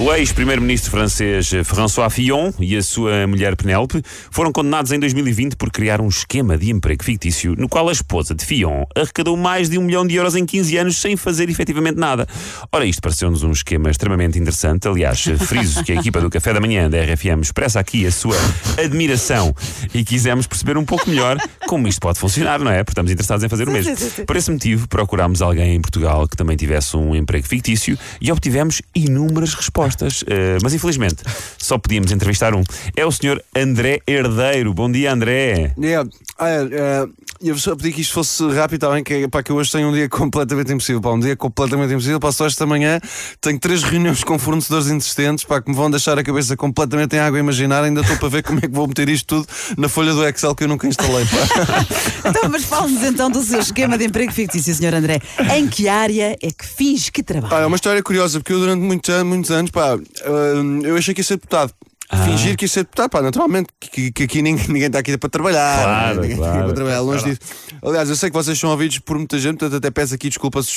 O ex-primeiro-ministro francês François Fillon e a sua mulher Penélope foram condenados em 2020 por criar um esquema de emprego fictício no qual a esposa de Fillon arrecadou mais de um milhão de euros em 15 anos sem fazer efetivamente nada. Ora, isto pareceu-nos um esquema extremamente interessante. Aliás, friso que a equipa do Café da Manhã da RFM expressa aqui a sua admiração e quisemos perceber um pouco melhor como isto pode funcionar, não é? Porque estamos interessados em fazer o mesmo. Por esse motivo, procurámos alguém em Portugal que também tivesse um emprego fictício e obtivemos inúmeras respostas. Eh, mas infelizmente só podíamos entrevistar um. É o senhor André Herdeiro. Bom dia, André. É, é, eu só pedi que isto fosse rápido, também, que, pá, que eu hoje tenho um dia completamente impossível. Pá, um dia completamente impossível. Passo esta manhã, tenho três reuniões com fornecedores insistentes pá, que me vão deixar a cabeça completamente em água a imaginar. Ainda estou para ver como é que vou meter isto tudo na folha do Excel que eu nunca instalei. Então, mas fale-nos então do seu esquema de emprego fictício, Sr. André. Em que área é que finge que trabalha? Ah, é uma história curiosa, porque eu durante muitos anos, muitos anos pá, ah, eu achei que ia ser deputado. Fingir que ia ser deputado, pá, naturalmente, que, que aqui ninguém, está aqui para trabalhar. Claro, ninguém está claro. aqui para trabalhar, longe disso. Aliás, eu sei que vocês são ouvidos por muita gente, portanto, até peço aqui desculpa se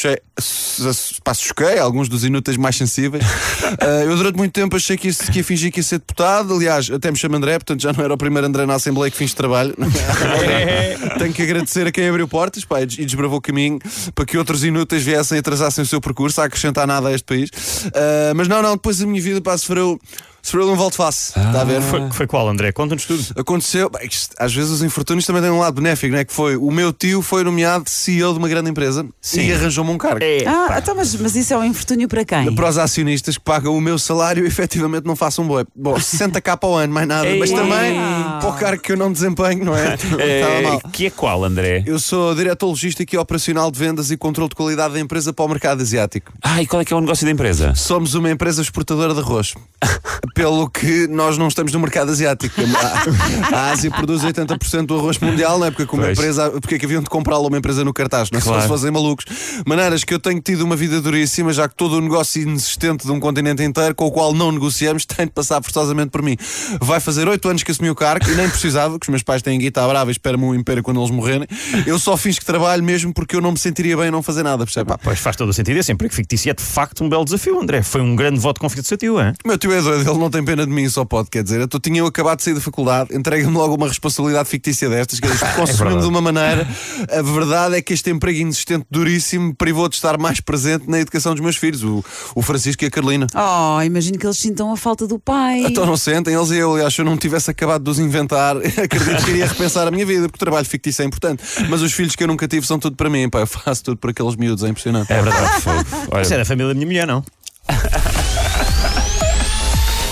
choquei- alguns dos inúteis mais sensíveis. Ah, eu durante muito tempo achei que ia, que ia fingir que ia ser deputado. Aliás, até me chamo André, portanto já não era o primeiro André na Assembleia que fiz trabalho. Tenho que agradecer a quem abriu portas pá, e des- desbravou o caminho para que outros inúteis viessem e atrasassem o seu percurso, a acrescentar nada a este país. Ah, mas não, não, depois a minha vida pá, sofreu, sofreu um volte-face. Está a ver? Foi, foi qual, André? Conta-nos tudo. Aconteceu, bem, isto, às vezes os infortúnios também têm um lado benéfico, não é? Que foi o meu tio foi nomeado CEO de uma grande empresa e arranjou-me um cargo. Ah, então, mas, mas isso é um infortúnio para quem? Para os acionistas que pagam o meu salário, efetivamente não façam boi. Bom, 60k ao ano, mais nada. Mas também para o cargo que eu não desempenho, não é? Mal. que é qual, André? Eu sou diretor logístico e operacional de vendas e controle de qualidade da empresa para o mercado asiático. Ah, e qual é que é o negócio da empresa? Somos uma empresa exportadora de arroz. Pelo que nós não estamos no mercado asiático. A, a Ásia produz 80% do arroz mundial, não é? Porque, como Pois. empresa, porque é que haviam de comprá-lo uma empresa no cartaz, não é? Claro. Só se fossem malucos. Maneiras que eu tenho tido uma vida duríssima, já que todo o negócio inexistente de um continente inteiro, com o qual não negociamos, tem de passar forçosamente por mim. Vai fazer 8 anos que assumi o cargo e nem precisava, que os meus pais têm guita brava e esperam-me um império quando eles morrerem. Eu só fiz que trabalho mesmo porque eu não me sentiria bem não fazer nada, percebe? Pois faz todo o sentido. Esse emprego fictício é de facto um belo desafio, André. Foi um grande voto de confiança do seu tio, hein? O meu tio é doido, ele não tem pena de mim, só pode, quer dizer. Eu tinha eu acabado de sair da faculdade, entrega-me logo uma responsabilidade fictícia destas, que consumiu-me de uma maneira. A verdade é que este emprego inexistente duríssimo privou de estar mais presente na educação dos meus filhos, o, o Francisco e a Carolina. Oh, imagino que eles sintam a falta do pai. Então não sentem, eles e eu, aliás, se eu não tivesse acabado de os inventar, acredito que iria repensar a minha vida, porque o trabalho fictício é importante. Mas os filhos que eu nunca tive são tudo para mim, pá, eu faço tudo por aqueles miúdos, é impressionante. É verdade, fogo. Olha, Isso é da família da minha mulher, não?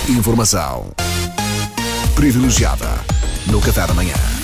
Informação privilegiada no Café da manhã.